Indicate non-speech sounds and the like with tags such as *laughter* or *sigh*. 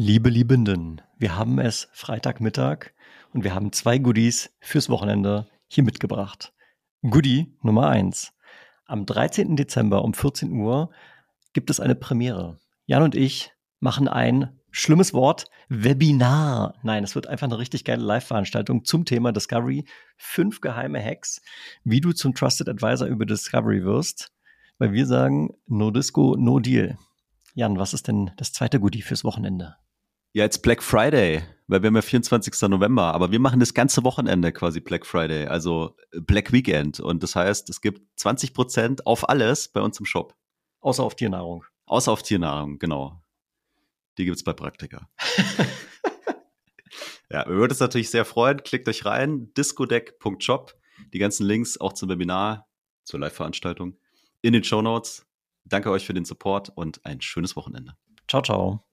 Liebe Liebenden, wir haben es Freitagmittag und wir haben zwei Goodies fürs Wochenende hier mitgebracht. Goodie Nummer eins: Am 13. Dezember um 14 Uhr gibt es eine Premiere. Jan und ich machen ein schlimmes Wort, Webinar. Nein, es wird einfach eine richtig geile Live-Veranstaltung zum Thema Discovery. Fünf geheime Hacks, wie du zum Trusted Advisor über Discovery wirst. Weil wir sagen, no Disco, no Deal. Jan, was ist denn das zweite Goodie fürs Wochenende? Ja, jetzt Black Friday, weil wir haben ja 24. November, aber wir machen das ganze Wochenende quasi Black Friday, also Black Weekend. Und das heißt, es gibt 20 Prozent auf alles bei uns im Shop. Außer auf Tiernahrung. Außer auf Tiernahrung, genau. Die gibt's bei Praktika. *laughs* ja, wir würden uns natürlich sehr freuen. Klickt euch rein, discodeck.shop. Die ganzen Links auch zum Webinar, zur Live-Veranstaltung in den Show Notes. Danke euch für den Support und ein schönes Wochenende. Ciao, ciao.